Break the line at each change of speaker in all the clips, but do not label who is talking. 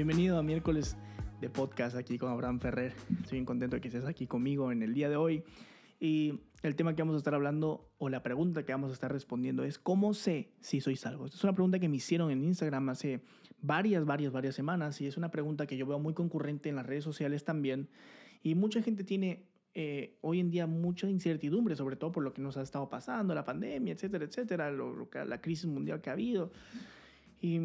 bienvenido a miércoles de podcast aquí con Abraham Ferrer. Estoy bien contento de que estés aquí conmigo en el día de hoy. Y el tema que vamos a estar hablando o la pregunta que vamos a estar respondiendo es ¿cómo sé si soy salvo? Esta es una pregunta que me hicieron en Instagram hace varias, varias, varias semanas y es una pregunta que yo veo muy concurrente en las redes sociales también. Y mucha gente tiene eh, hoy en día mucha incertidumbre, sobre todo por lo que nos ha estado pasando, la pandemia, etcétera, etcétera, la crisis mundial que ha habido. Y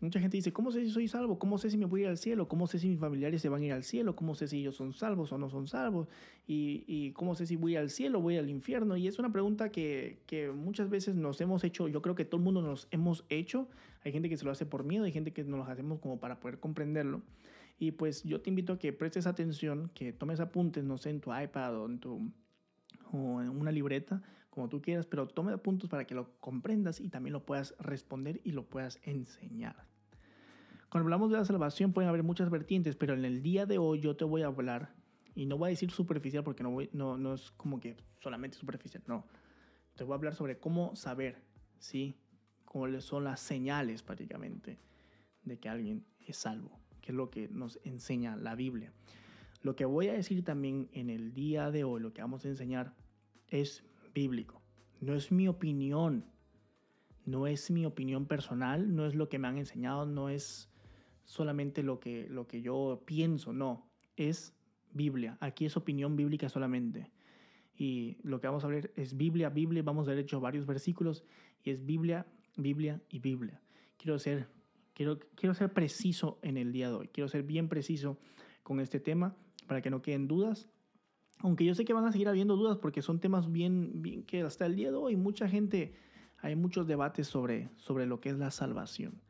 mucha gente dice, ¿cómo sé si soy salvo? ¿Cómo sé si me voy a al cielo? ¿Cómo sé si mis familiares se van a ir al cielo? ¿Cómo sé si ellos son salvos o no son salvos? ¿Y, cómo sé si voy al cielo o voy al infierno? Y es una pregunta que, que, muchas veces nos hemos hecho, yo creo que todo el mundo nos hemos hecho. Hay gente que se lo hace por miedo, hay gente que nos lo hacemos como para poder comprenderlo. Y pues yo te invito a que prestes atención, que tomes apuntes, no sé, en tu iPad o en tu o en una libreta, como tú quieras, pero tome puntos para que lo comprendas y también lo puedas responder y lo puedas enseñar. Cuando hablamos de la salvación pueden haber muchas vertientes, pero en el día de hoy yo te voy a hablar, y no voy a decir superficial porque no, voy, no, no es como que solamente superficial, no. Te voy a hablar sobre cómo saber, ¿sí? Cómo son las señales prácticamente de que alguien es salvo, que es lo que nos enseña la Biblia. Lo que voy a decir también en el día de hoy, lo que vamos a enseñar, es bíblico. No es mi opinión. No es mi opinión personal, no es lo que me han enseñado, no es solamente lo que, lo que yo pienso, no. Es Biblia. Aquí es opinión bíblica solamente. Y lo que vamos a ver es Biblia, Biblia. Vamos a ver hecho varios versículos y es Biblia, Biblia y Biblia. Quiero ser, quiero, quiero ser preciso en el día de hoy. Quiero ser bien preciso con este tema para que no queden dudas. Aunque yo sé que van a seguir habiendo dudas porque son temas bien, bien que hasta el día de hoy mucha gente, hay muchos debates sobre, sobre lo que es la salvación.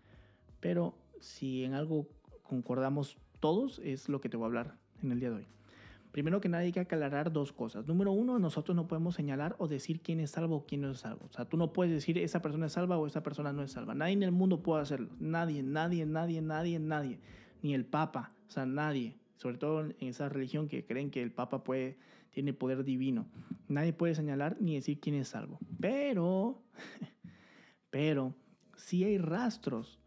Pero si en algo concordamos todos, es lo que te voy a hablar en el día de hoy. Primero que nada hay que aclarar dos cosas. Número uno, nosotros no podemos señalar o decir quién es salvo o quién no es salvo. O sea, tú no puedes decir esa persona es salva o esa persona no es salva. Nadie en el mundo puede hacerlo. Nadie, nadie, nadie, nadie, nadie. Ni el Papa. O sea, nadie sobre todo en esa religión que creen que el Papa puede, tiene poder divino. Nadie puede señalar ni decir quién es salvo. Pero, pero, si hay rastros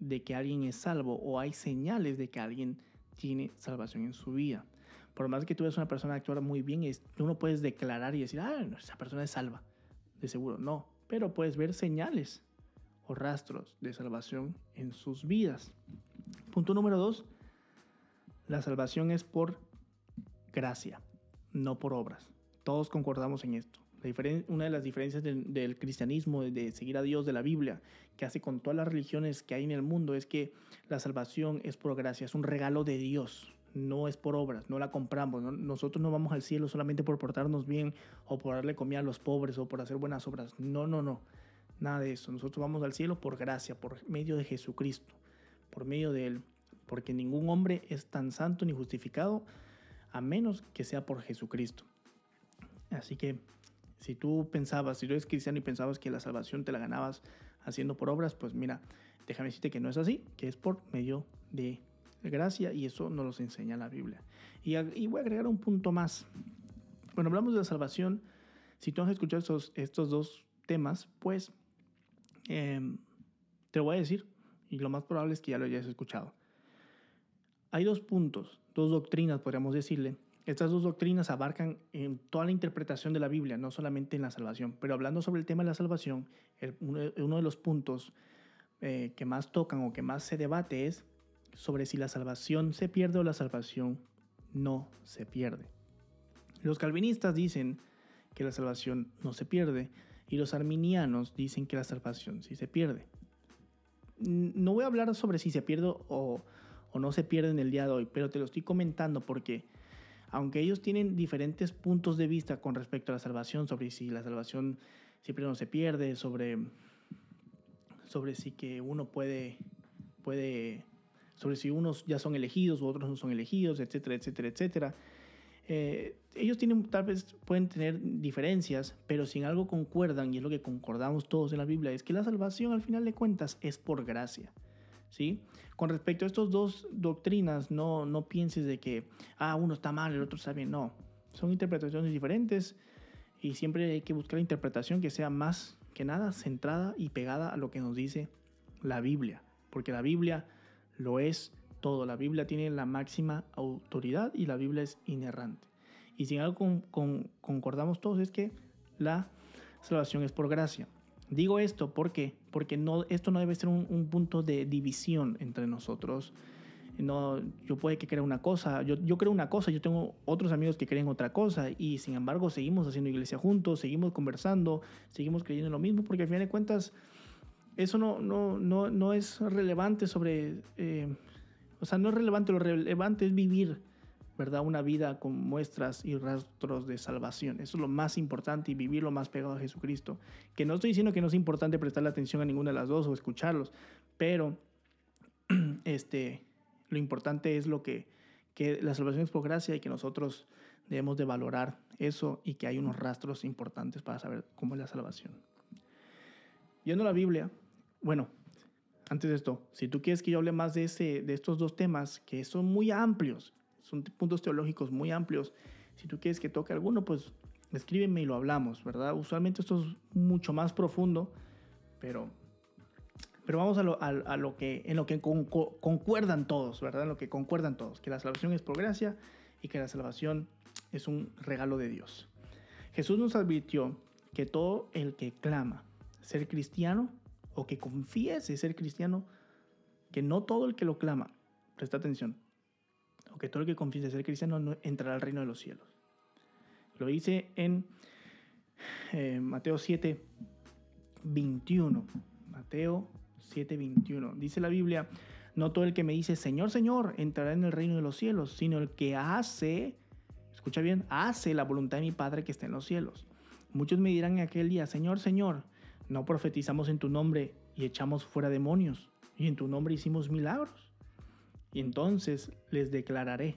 de que alguien es salvo o hay señales de que alguien tiene salvación en su vida. Por más que tú eres una persona que actúa muy bien, tú no puedes declarar y decir, ah, esa persona es salva. De seguro, no. Pero puedes ver señales o rastros de salvación en sus vidas. Punto número dos, la salvación es por gracia, no por obras. Todos concordamos en esto. una de las diferencias del, cristianismo, de seguir a Dios de la Biblia, que hace con todas las religiones que hay en el mundo, es que la salvación es por gracia, es un regalo de Dios, no es por obras, no la compramos. Nosotros no vamos al cielo solamente por portarnos bien o por darle comida a los pobres o por hacer buenas obras. No, no, no. Nada de eso. Nosotros vamos al cielo por gracia, por medio de Jesucristo, por medio de Él porque ningún hombre es tan santo ni justificado a menos que sea por Jesucristo. Así que si tú pensabas, si tú eres cristiano y pensabas que la salvación te la ganabas haciendo por obras, pues mira, déjame decirte que no es así, que es por medio de gracia y eso nos lo enseña la Biblia. Y, voy a agregar un punto más. Cuando hablamos de la salvación, si tú has escuchado estos, estos dos temas, pues em, te voy a decir y lo más probable es que ya lo hayas escuchado. Hay dos puntos, dos doctrinas, podríamos decirle. Estas dos doctrinas abarcan en toda la interpretación de la Biblia, no solamente en la salvación. Pero hablando sobre el tema de la salvación, uno de los puntos eh, que más tocan o que más se debate es sobre si la salvación se pierde o la salvación no se pierde. Los calvinistas dicen que la salvación no se pierde y los arminianos dicen que la salvación sí se pierde. No voy a hablar sobre si se pierde o, o no se pierden el día de hoy, pero te lo estoy comentando porque aunque ellos tienen diferentes puntos de vista con respecto a la salvación, sobre si la salvación siempre no se pierde, sobre, sobre si que uno puede, puede, sobre si unos ya son elegidos u otros no son elegidos, etcétera, etcétera, etcétera. Eh, ellos tienen, tal vez pueden tener diferencias, pero si en algo concuerdan, y es lo que concordamos todos en la Biblia, es que la salvación al final de cuentas es por gracia. ¿Sí? Con respecto a estas dos doctrinas, no, no pienses de que, ah, uno está mal, el otro está bien, no. Son interpretaciones diferentes y siempre hay que buscar la interpretación que sea más que nada centrada y pegada a lo que nos dice la Biblia, porque la Biblia lo es todo. La Biblia tiene la máxima autoridad y la Biblia es inerrante. Y si algo concordamos todos es que la salvación es por gracia. Digo esto porque, porque no, esto no debe ser un, punto de división entre nosotros. No, yo puede que crea una cosa, yo, yo creo una cosa, yo tengo otros amigos que creen otra cosa y sin embargo seguimos haciendo iglesia juntos, seguimos conversando, seguimos creyendo lo mismo porque al final de cuentas eso no, no, no, no es relevante sobre, eh, o sea, no es relevante, lo relevante es vivir ¿verdad? Una vida con muestras y rastros de salvación. Eso es lo más importante y vivir lo más pegado a Jesucristo. Que no estoy diciendo que no es importante prestarle atención a ninguna de las dos o escucharlos, pero este, lo importante es lo que, que la salvación es por gracia y que nosotros debemos de valorar eso y que hay unos rastros importantes para saber cómo es la salvación. Yendo a la Biblia, bueno, antes de esto, si tú quieres que yo hable más de, ese, de estos dos temas que son muy amplios son puntos teológicos muy amplios. Si tú quieres que toque alguno, pues escríbeme y lo hablamos, ¿verdad? Usualmente esto es mucho más profundo, pero, pero vamos a lo, que, en lo que concuerdan todos, ¿verdad? En lo que concuerdan todos, que la salvación es por gracia y que la salvación es un regalo de Dios. Jesús nos advirtió que todo el que clama ser cristiano o que confiese ser cristiano, que no todo el que lo clama, presta atención, que todo el que confiese ser cristiano no entrará al reino de los cielos. Lo dice en eh, Mateo 7, 21. Mateo 7, 21. Dice la Biblia, no todo el que me dice, Señor, Señor, entrará en el reino de los cielos, sino el que hace, escucha bien, hace la voluntad de mi Padre que está en los cielos. Muchos me dirán en aquel día, Señor, Señor, no profetizamos en tu nombre y echamos fuera demonios, y en tu nombre hicimos milagros. Y entonces les declararé,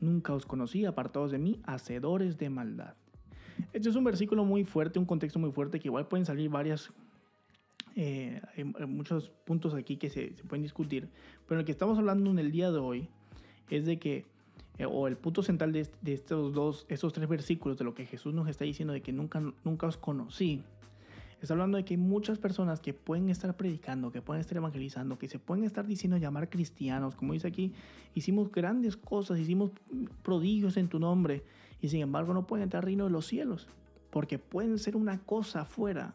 nunca os conocí, apartados de mí, hacedores de maldad. Este es un versículo muy fuerte, un contexto muy fuerte, que igual pueden salir varias, eh, hay muchos puntos aquí que se, pueden discutir, pero el que estamos hablando en el día de hoy es de que, eh, o el punto central de, de, estos dos, estos tres versículos, de lo que Jesús nos está diciendo, de que nunca, nunca os conocí, Está hablando de que hay muchas personas que pueden estar predicando, que pueden estar evangelizando, que se pueden estar diciendo llamar cristianos. Como dice aquí, hicimos grandes cosas, hicimos prodigios en tu nombre y sin embargo no pueden entrar al reino de los cielos. Porque pueden ser una cosa afuera.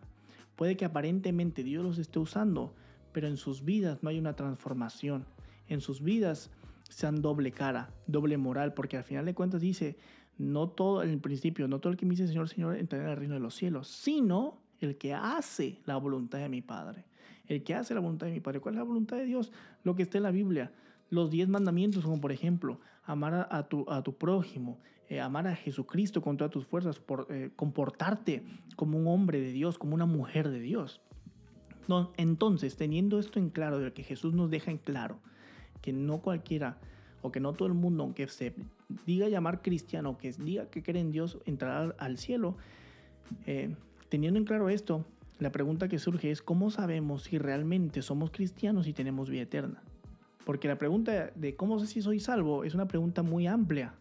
Puede que aparentemente Dios los esté usando, pero en sus vidas no hay una transformación. En sus vidas sean doble cara, doble moral, porque al final de cuentas dice, no todo, en principio, no todo el que me dice Señor, Señor, entrará en el reino de los cielos, sino el que hace la voluntad de mi Padre. El que hace la voluntad de mi Padre. ¿Cuál es la voluntad de Dios? Lo que está en la Biblia. Los diez mandamientos, como por ejemplo, amar a, tu, prójimo, eh, amar a Jesucristo con todas tus fuerzas, por, eh, comportarte como un hombre de Dios, como una mujer de Dios. Entonces, teniendo esto en claro, de que Jesús nos deja en claro, que no cualquiera o que no todo el mundo, aunque se diga llamar cristiano, que diga que cree en Dios, entrará al cielo, eh, Teniendo en claro esto, la pregunta que surge es cómo sabemos si realmente somos cristianos y tenemos vida eterna. Porque la pregunta de cómo sé si soy salvo es una pregunta muy amplia.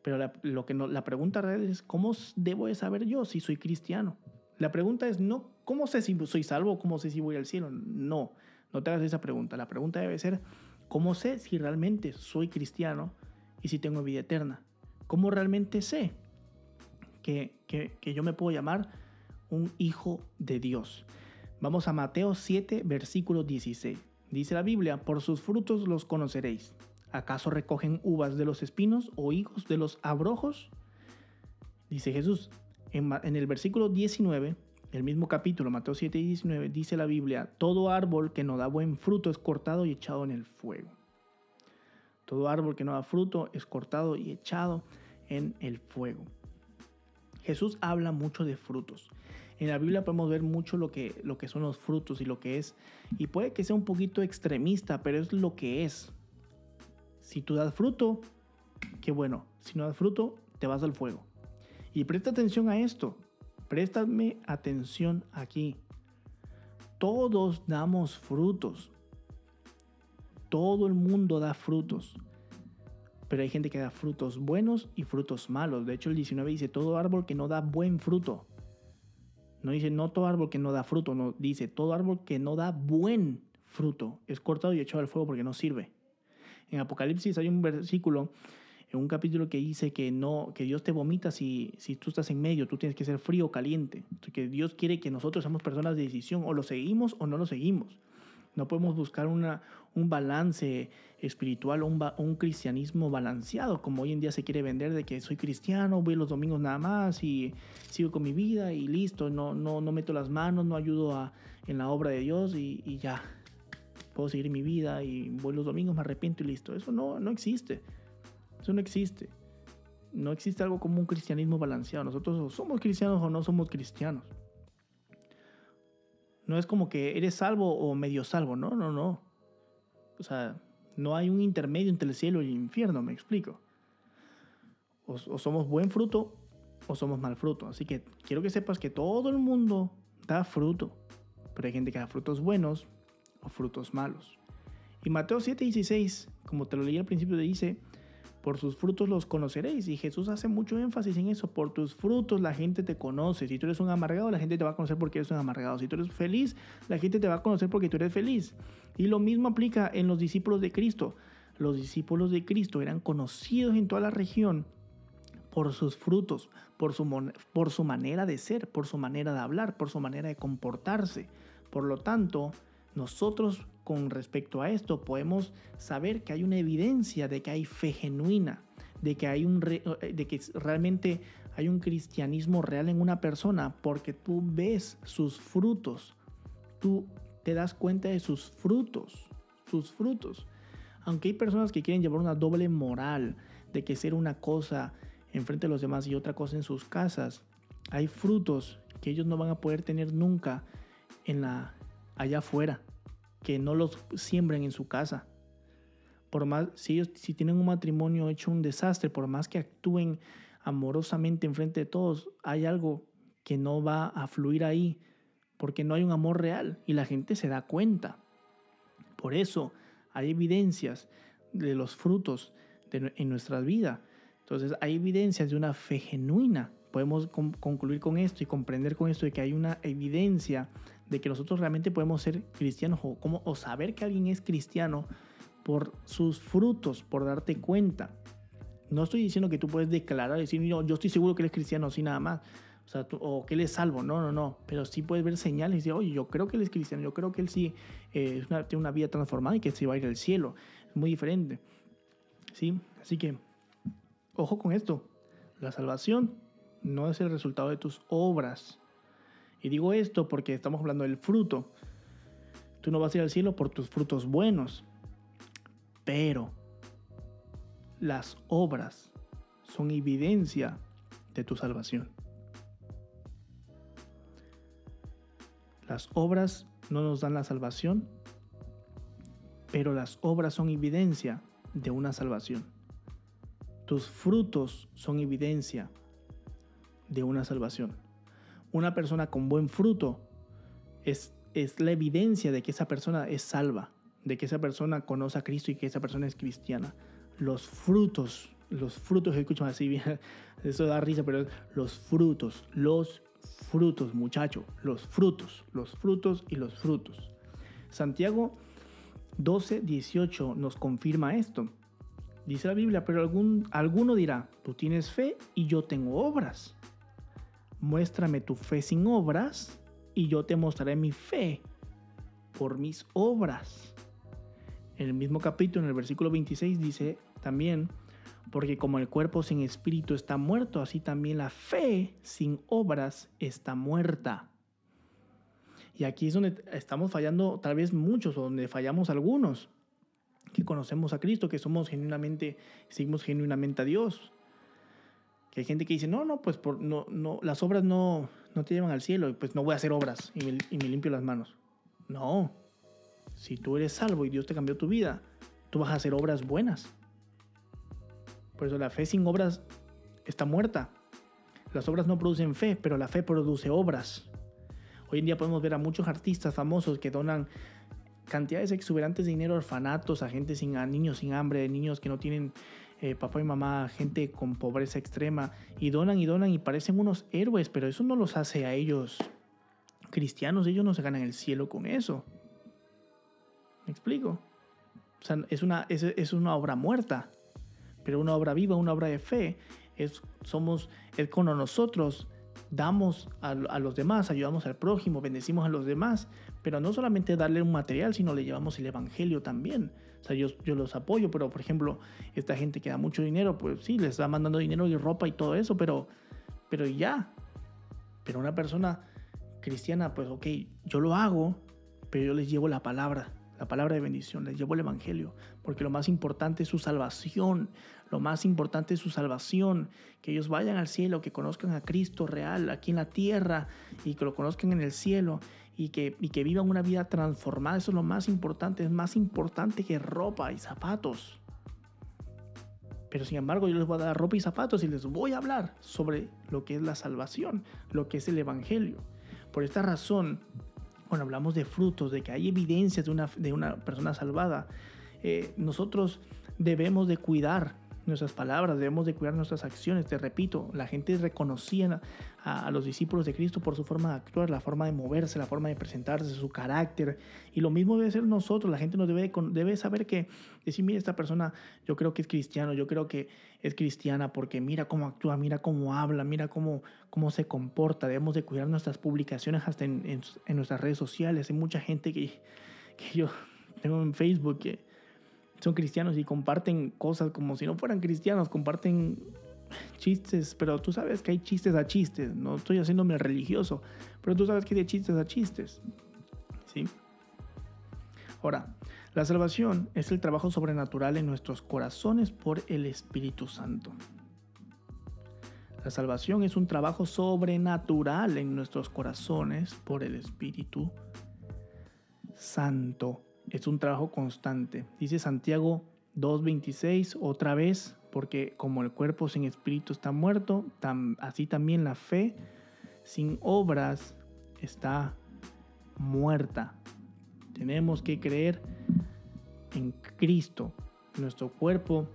Pero la, lo que no, la pregunta real es cómo debo de saber yo si soy cristiano. La pregunta es no cómo sé si soy salvo cómo sé si voy al cielo. No, no te hagas esa pregunta. La pregunta debe ser cómo sé si realmente soy cristiano y si tengo vida eterna. ¿Cómo realmente sé que, yo me puedo llamar un hijo de Dios. Vamos a Mateo 7, versículo 16. Dice la Biblia, por sus frutos los conoceréis. ¿Acaso recogen uvas de los espinos o higos de los abrojos? Dice Jesús. En, en el versículo 19, el mismo capítulo, Mateo 7 y 19, dice la Biblia, todo árbol que no da buen fruto es cortado y echado en el fuego. Todo árbol que no da fruto es cortado y echado en el fuego. Jesús habla mucho de frutos. En la Biblia podemos ver mucho lo que, lo que son los frutos y lo que es. Y puede que sea un poquito extremista, pero es lo que es. Si tú das fruto, qué bueno. Si no das fruto, te vas al fuego. Y presta atención a esto. Préstame atención aquí. Todos damos frutos. Todo el mundo da frutos pero hay gente que da frutos buenos y frutos malos. De hecho, el 19 dice, todo árbol que no da buen fruto. No dice, no todo árbol que no da fruto, no, dice, todo árbol que no da buen fruto. Es cortado y echado al fuego porque no sirve. En Apocalipsis hay un versículo, en un capítulo que dice que no, que Dios te vomita si, si tú estás en medio, tú tienes que ser frío o caliente. Que Dios quiere que nosotros seamos personas de decisión, o lo seguimos o no lo seguimos. No podemos buscar una, un balance espiritual o un, un, cristianismo balanceado, como hoy en día se quiere vender de que soy cristiano, voy los domingos nada más y sigo con mi vida y listo, no, no, no meto las manos, no ayudo a, en la obra de Dios y, y, ya. Puedo seguir mi vida y voy los domingos, me arrepiento y listo. Eso no, no existe. Eso no existe. No existe algo como un cristianismo balanceado. Nosotros somos cristianos o no somos cristianos. No es como que eres salvo o medio salvo, no, no, no. O sea, no hay un intermedio entre el cielo y el infierno, me explico. O, somos buen fruto o somos mal fruto. Así que quiero que sepas que todo el mundo da fruto. Pero hay gente que da frutos buenos o frutos malos. Y Mateo 7:16, como te lo leí al principio, dice, por sus frutos los conoceréis. Y Jesús hace mucho énfasis en eso. Por tus frutos la gente te conoce. Si tú eres un amargado, la gente te va a conocer porque eres un amargado. Si tú eres feliz, la gente te va a conocer porque tú eres feliz. Y lo mismo aplica en los discípulos de Cristo. Los discípulos de Cristo eran conocidos en toda la región por sus frutos, por su, por su manera de ser, por su manera de hablar, por su manera de comportarse. Por lo tanto, nosotros con respecto a esto podemos saber que hay una evidencia de que hay fe genuina, de que, hay un de que realmente hay un cristianismo real en una persona porque tú ves sus frutos, tú te das cuenta de sus frutos, sus frutos. Aunque hay personas que quieren llevar una doble moral de que ser una cosa enfrente de los demás y otra cosa en sus casas, hay frutos que ellos no van a poder tener nunca en la allá afuera que no los siembren en su casa. Por más, si ellos si tienen un matrimonio hecho un desastre, por más que actúen amorosamente enfrente de todos, hay algo que no va a fluir ahí, porque no hay un amor real y la gente se da cuenta. Por eso hay evidencias de los frutos en nuestra vida. Entonces hay evidencias de una fe genuina. Podemos concluir con esto y comprender con esto de que hay una evidencia de que nosotros realmente podemos ser cristianos o, como, o saber que alguien es cristiano por sus frutos, por darte cuenta. No estoy diciendo que tú puedes declarar, decir, no, yo estoy seguro que él es cristiano, así nada más. O, sea, o que él es salvo, no, no, no. Pero sí puedes ver señales y decir, oye, yo creo que él es cristiano, yo creo que él sí eh, tiene una vida transformada y que se va a ir al cielo. Es muy diferente. ¿Sí? Así que, ojo con esto. La salvación no es el resultado de tus obras. Y digo esto porque estamos hablando del fruto. Tú no vas a ir al cielo por tus frutos buenos, pero las obras son evidencia de tu salvación. Las obras no nos dan la salvación, pero las obras son evidencia de una salvación. Tus frutos son evidencia de una salvación una persona con buen fruto es, es la evidencia de que esa persona es salva, de que esa persona conoce a Cristo y que esa persona es cristiana. Los frutos, los frutos, escucho así bien, eso da risa, pero los frutos, los frutos, muchacho, los frutos, los frutos y los frutos. Santiago 12, 18 nos confirma esto. Dice la Biblia, pero algún, alguno dirá, tú tienes fe y yo tengo obras muéstrame tu fe sin obras y yo te mostraré mi fe por mis obras. En el mismo capítulo, en el versículo 26, dice también, porque como el cuerpo sin espíritu está muerto, así también la fe sin obras está muerta. Y aquí es donde estamos fallando tal vez muchos, o donde fallamos algunos, que conocemos a Cristo, que somos genuinamente, seguimos genuinamente a Dios. Que hay gente que dice, no, no, pues por, no, no, las obras no, no te llevan al cielo y pues no voy a hacer obras y me, limpio las manos. No, si tú eres salvo y Dios te cambió tu vida, tú vas a hacer obras buenas. Por eso la fe sin obras está muerta. Las obras no producen fe, pero la fe produce obras. Hoy en día podemos ver a muchos artistas famosos que donan cantidades exuberantes de dinero a orfanatos, a gente sin, a niños sin hambre, niños que no tienen eh, papá y mamá, gente con pobreza extrema, y donan y donan y parecen unos héroes, pero eso no los hace a ellos cristianos, ellos no se ganan el cielo con eso. ¿Me explico? O sea, es una, es, es una obra muerta, pero una obra viva, una obra de fe. Es, somos, es cuando nosotros damos a, a, los demás, ayudamos al prójimo, bendecimos a los demás, pero no solamente darle un material, sino le llevamos el evangelio también. O sea, yo, yo los apoyo, pero por ejemplo, esta gente que da mucho dinero, pues sí, les está mandando dinero y ropa y todo eso, pero, pero ya. Pero una persona cristiana, pues ok, yo lo hago, pero yo les llevo la palabra, la palabra de bendición, les llevo el Evangelio, porque lo más importante es su salvación, lo más importante es su salvación, que ellos vayan al cielo, que conozcan a Cristo real aquí en la tierra y que lo conozcan en el cielo y que, y que vivan una vida transformada. Eso es lo más importante, es más importante que ropa y zapatos. Pero sin embargo yo les voy a dar ropa y zapatos y les voy a hablar sobre lo que es la salvación, lo que es el Evangelio. Por esta razón, cuando hablamos de frutos, de que hay evidencias de una, de una persona salvada, eh, nosotros debemos de cuidar nuestras palabras, debemos de cuidar nuestras acciones. Te repito, la gente reconocía a, a, los discípulos de Cristo por su forma de actuar, la forma de moverse, la forma de presentarse, su carácter. Y lo mismo debe ser nosotros. La gente nos debe, debe saber que, decir, mira, esta persona yo creo que es cristiano, yo creo que es cristiana porque mira cómo actúa, mira cómo habla, mira cómo, cómo se comporta. Debemos de cuidar nuestras publicaciones hasta en, nuestras redes sociales. Hay mucha gente que, que yo tengo en Facebook que son cristianos y comparten cosas como si no fueran cristianos, comparten chistes, pero tú sabes que hay chistes a chistes, no estoy haciéndome religioso, pero tú sabes que hay de chistes a chistes. ¿Sí? Ahora, la salvación es el trabajo sobrenatural en nuestros corazones por el Espíritu Santo. La salvación es un trabajo sobrenatural en nuestros corazones por el Espíritu Santo es un trabajo constante. Dice Santiago 2.26 otra vez, porque como el cuerpo sin espíritu está muerto, así también la fe sin obras está muerta. Tenemos que creer en Cristo. Nuestro cuerpo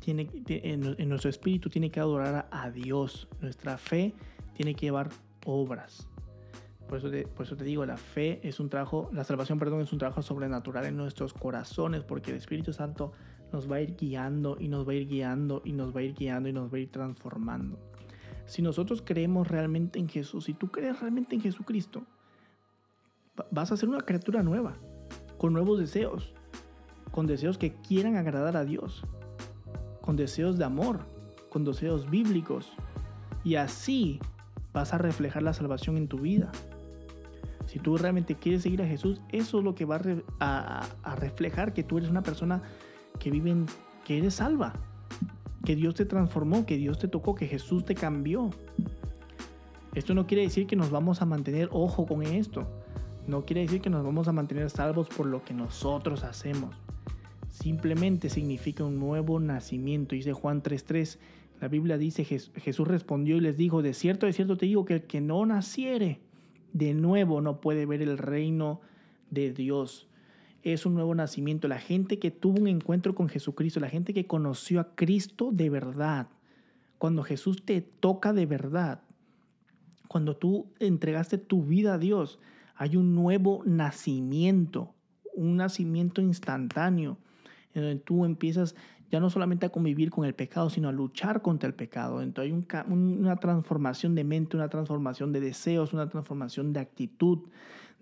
tiene, en, en nuestro espíritu tiene que adorar a Dios. Nuestra fe tiene que llevar obras. Por eso, te, por eso te digo, la fe es un trabajo, la salvación, perdón, es un trabajo sobrenatural en nuestros corazones, porque el Espíritu Santo nos va a ir guiando y nos va a ir guiando y nos va a ir guiando y nos va a ir transformando. Si nosotros creemos realmente en Jesús, si tú crees realmente en Jesucristo, vas a ser una criatura nueva, con nuevos deseos, con deseos que quieran agradar a Dios, con deseos de amor, con deseos bíblicos. Y así vas a reflejar la salvación en tu vida. Si tú realmente quieres seguir a Jesús, eso es lo que va a, reflejar que tú eres una persona que vive en, que eres salva, que Dios te transformó, que Dios te tocó, que Jesús te cambió. Esto no quiere decir que nos vamos a mantener ojo con esto. No quiere decir que nos vamos a mantener salvos por lo que nosotros hacemos. Simplemente significa un nuevo nacimiento. Dice Juan 3:3. La Biblia dice, Jesús respondió y les dijo, de cierto, de cierto te digo que el que no naciere de nuevo no puede ver el reino de Dios. Es un nuevo nacimiento. La gente que tuvo un encuentro con Jesucristo, la gente que conoció a Cristo de verdad, cuando Jesús te toca de verdad, cuando tú entregaste tu vida a Dios, hay un nuevo nacimiento, un nacimiento instantáneo, en donde tú empiezas ya no solamente a convivir con el pecado, sino a luchar contra el pecado. Entonces hay una transformación de mente, una transformación de deseos, una transformación de actitud,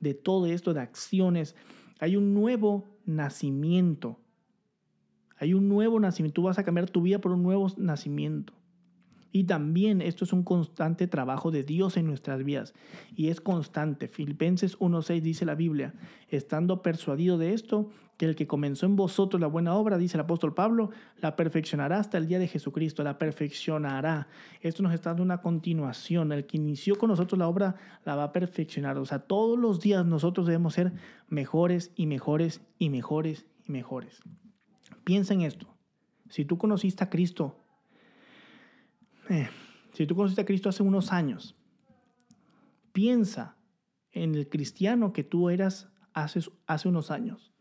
de todo esto, de acciones. Hay un nuevo nacimiento. Hay un nuevo nacimiento. Tú vas a cambiar tu vida por un nuevo nacimiento. Y también esto es un constante trabajo de Dios en nuestras vidas. Y es constante. Filipenses 1.6 dice la Biblia, estando persuadido de esto, el que comenzó en vosotros la buena obra, dice el apóstol Pablo, la perfeccionará hasta el día de Jesucristo, la perfeccionará. Esto nos está dando una continuación. El que inició con nosotros la obra la va a perfeccionar. O sea, todos los días nosotros debemos ser mejores y mejores y mejores y mejores. Piensa en esto. Si tú conociste a Cristo eh, si tú conociste a Cristo hace unos años, piensa en el cristiano que tú eras hace, hace unos años.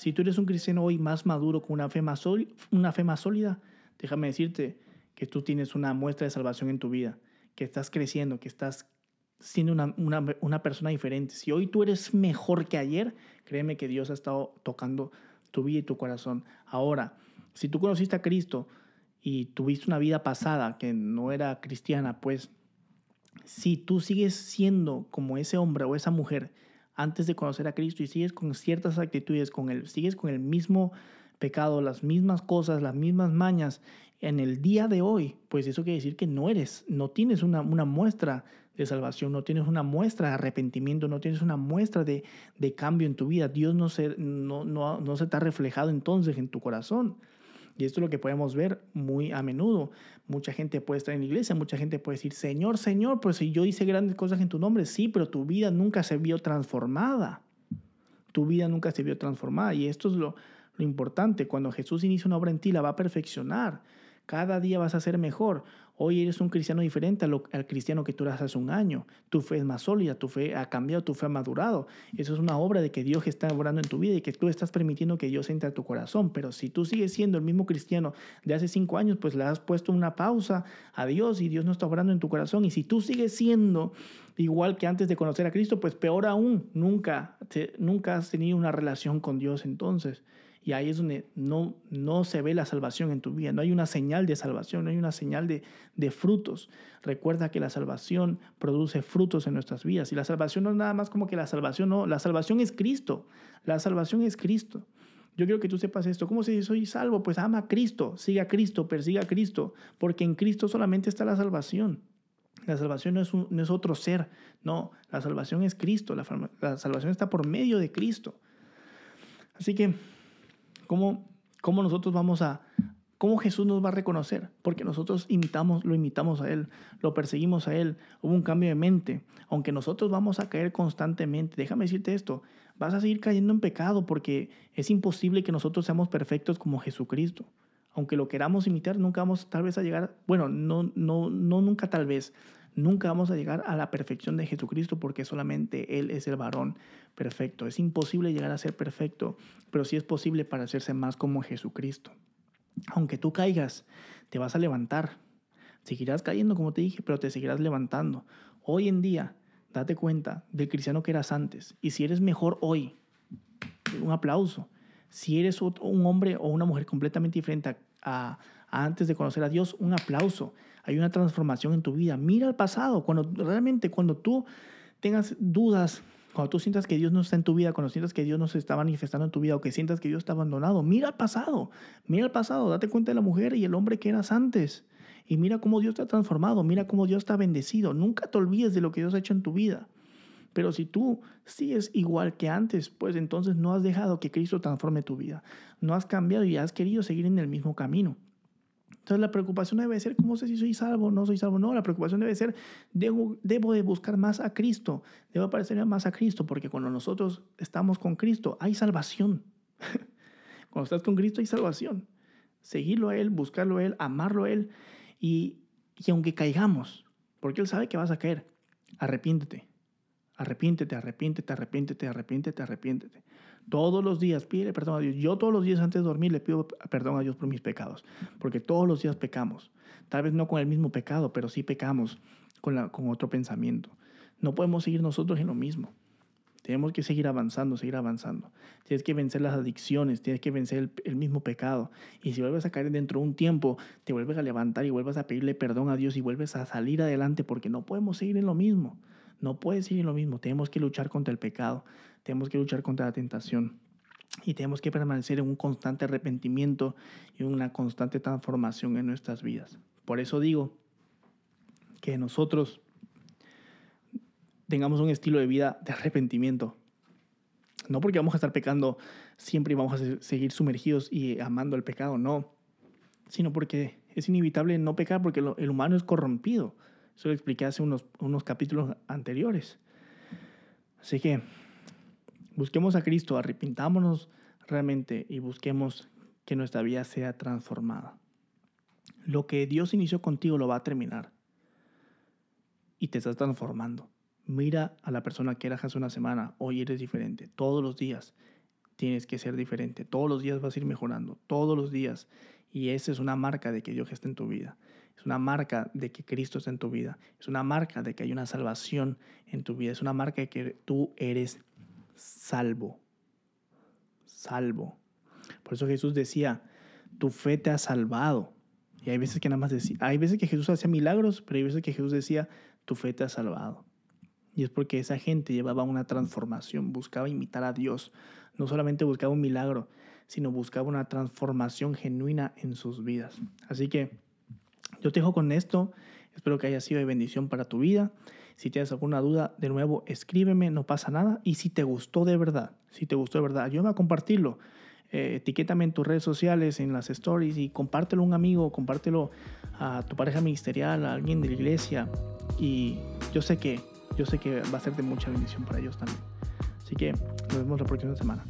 Si tú eres un cristiano hoy más maduro, con una fe más, una fe más sólida, déjame decirte que tú tienes una muestra de salvación en tu vida, que estás creciendo, que estás siendo una, una, una, persona diferente. Si hoy tú eres mejor que ayer, créeme que Dios ha estado tocando tu vida y tu corazón. Ahora, si tú conociste a Cristo y tuviste una vida pasada que no era cristiana, pues si tú sigues siendo como ese hombre o esa mujer antes de conocer a Cristo y sigues con ciertas actitudes, con el, sigues con el mismo pecado, las mismas cosas, las mismas mañas en el día de hoy, pues eso quiere decir que no eres, no tienes una, muestra de salvación, no tienes una muestra de arrepentimiento, no tienes una muestra de, de cambio en tu vida. Dios no se, no, no, no se está reflejado entonces en tu corazón. Y esto es lo que podemos ver muy a menudo. Mucha gente puede estar en la iglesia, mucha gente puede decir, Señor, Señor, pues si yo hice grandes cosas en tu nombre, sí, pero tu vida nunca se vio transformada. Tu vida nunca se vio transformada. Y esto es lo, lo importante. Cuando Jesús inicia una obra en ti, la va a perfeccionar. Cada día vas a ser mejor. Hoy eres un cristiano diferente al, cristiano que tú eras hace un año. Tu fe es más sólida, tu fe ha cambiado, tu fe ha madurado. Eso es una obra de que Dios está obrando en tu vida y que tú estás permitiendo que Dios entre a tu corazón. Pero si tú sigues siendo el mismo cristiano de hace cinco años, pues le has puesto una pausa a Dios y Dios no está obrando en tu corazón. Y si tú sigues siendo igual que antes de conocer a Cristo, pues peor aún, nunca, nunca has tenido una relación con Dios entonces. Y ahí es donde no, no se ve la salvación en tu vida. No hay una señal de salvación, no hay una señal de, de frutos. Recuerda que la salvación produce frutos en nuestras vidas. Y la salvación no es nada más como que la salvación, no. La salvación es Cristo. La salvación es Cristo. Yo quiero que tú sepas esto. ¿Cómo se dice soy salvo? Pues ama a Cristo, siga a Cristo, persiga a Cristo, porque en Cristo solamente está la salvación. La salvación no es, un, no es otro ser, no, la salvación es Cristo, la, la salvación está por medio de Cristo. Así que ¿Cómo, cómo nosotros vamos a, cómo Jesús nos va a reconocer? Porque nosotros imitamos, lo imitamos a Él, lo perseguimos a Él, hubo un cambio de mente. Aunque nosotros vamos a caer constantemente, déjame decirte esto, vas a seguir cayendo en pecado porque es imposible que nosotros seamos perfectos como Jesucristo. Aunque lo queramos imitar, nunca vamos tal vez a llegar, bueno, no, no, no nunca tal vez, Nunca vamos a llegar a la perfección de Jesucristo porque solamente Él es el varón perfecto. Es imposible llegar a ser perfecto, pero sí es posible para hacerse más como Jesucristo. Aunque tú caigas, te vas a levantar. Seguirás cayendo, como te dije, pero te seguirás levantando. Hoy en día, date cuenta del cristiano que eras antes. Y si eres mejor hoy, un aplauso. Si eres un hombre o una mujer completamente diferente a, a antes de conocer a Dios, un aplauso hay una transformación en tu vida. Mira al pasado, cuando realmente cuando tú tengas dudas, cuando tú sientas que Dios no está en tu vida, cuando sientas que Dios no se está manifestando en tu vida o que sientas que Dios está abandonado, mira al pasado, mira al pasado, date cuenta de la mujer y el hombre que eras antes. Y mira cómo Dios te ha transformado, mira cómo Dios te ha bendecido. Nunca te olvides de lo que Dios ha hecho en tu vida. Pero si tú sigues igual que antes, pues entonces no has dejado que Cristo transforme tu vida. No has cambiado y has querido seguir en el mismo camino. Entonces la preocupación debe ser, ¿cómo sé si soy salvo no soy salvo? No, la preocupación debe ser, debo, de buscar más a Cristo, debo parecerme más a Cristo, porque cuando nosotros estamos con Cristo hay salvación. cuando estás con Cristo hay salvación. Seguirlo a Él, buscarlo a Él, amarlo a Él, y, y aunque caigamos, porque Él sabe que vas a caer, arrepiéntete, arrepiéntete, arrepiéntete, arrepiéntete, arrepiéntete, arrepiéntete. Todos los días pide perdón a Dios. Yo todos los días antes de dormir le pido perdón a Dios por mis pecados, porque todos los días pecamos. Tal vez no con el mismo pecado, pero sí pecamos con, la, con otro pensamiento. No podemos seguir nosotros en lo mismo. Tenemos que seguir avanzando, seguir avanzando. Tienes que vencer las adicciones, tienes que vencer el, el, mismo pecado. Y si vuelves a caer dentro de un tiempo, te vuelves a levantar y vuelves a pedirle perdón a Dios y vuelves a salir adelante porque no podemos seguir en lo mismo. No puedes seguir lo mismo. Tenemos que luchar contra el pecado. Tenemos que luchar contra la tentación y tenemos que permanecer en un constante arrepentimiento y una constante transformación en nuestras vidas. Por eso digo que nosotros tengamos un estilo de vida de arrepentimiento. No porque vamos a estar pecando siempre y vamos a seguir sumergidos y amando el pecado, no. Sino porque es inevitable no pecar porque el humano es corrompido. Eso lo expliqué hace unos, unos capítulos anteriores. Así que Busquemos a Cristo, arrepintámonos realmente y busquemos que nuestra vida sea transformada. Lo que Dios inició contigo lo va a terminar. Y te estás transformando. Mira a la persona que eras hace una semana. Hoy eres diferente. Todos los días tienes que ser diferente. Todos los días vas a ir mejorando. Todos los días. Y esa es una marca de que Dios está en tu vida. Es una marca de que Cristo está en tu vida. Es una marca de que hay una salvación en tu vida. Es una marca de que tú eres salvo. Salvo. Por eso Jesús decía, tu fe te ha salvado. Y hay veces que nada más decía, hay veces que Jesús hacía milagros, pero hay veces que Jesús decía, tu fe te ha salvado. Y es porque esa gente llevaba una transformación, buscaba imitar a Dios. No solamente buscaba un milagro, sino buscaba una transformación genuina en sus vidas. Así que yo te dejo con esto. Espero que haya sido de bendición para tu vida. Si tienes alguna duda, de nuevo, escríbeme, no pasa nada. Y si te gustó de verdad, si te gustó de verdad, ayúdame a compartirlo. Eh, etiquétame en tus redes sociales, en las stories y compártelo a un amigo, compártelo a tu pareja ministerial, a alguien de la iglesia. Y yo sé que, yo sé que va a ser de mucha bendición para ellos también. Así que nos vemos la próxima semana.